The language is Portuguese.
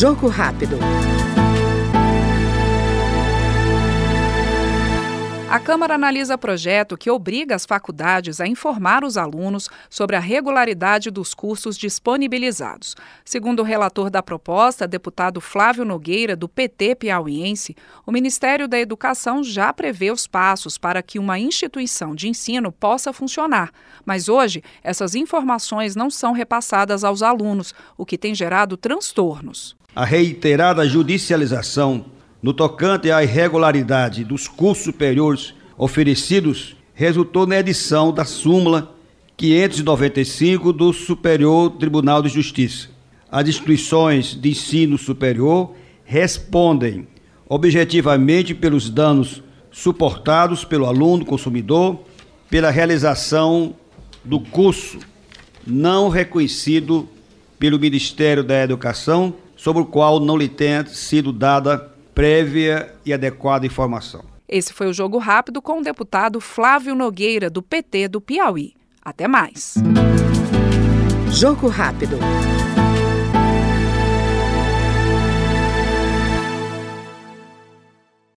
Jogo rápido. A Câmara analisa projeto que obriga as faculdades a informar os alunos sobre a regularidade dos cursos disponibilizados. Segundo o relator da proposta, deputado Flávio Nogueira, do PT piauiense, o Ministério da Educação já prevê os passos para que uma instituição de ensino possa funcionar. Mas hoje, essas informações não são repassadas aos alunos, o que tem gerado transtornos. A reiterada judicialização no tocante à irregularidade dos cursos superiores oferecidos resultou na edição da súmula 595 do Superior Tribunal de Justiça. As instituições de ensino superior respondem objetivamente pelos danos suportados pelo aluno consumidor pela realização do curso não reconhecido pelo Ministério da Educação, sobre o qual não lhe tenha sido dada prévia e adequada informação. Esse foi o Jogo Rápido com o deputado Flávio Nogueira, do PT do Piauí. Até mais. Jogo Rápido.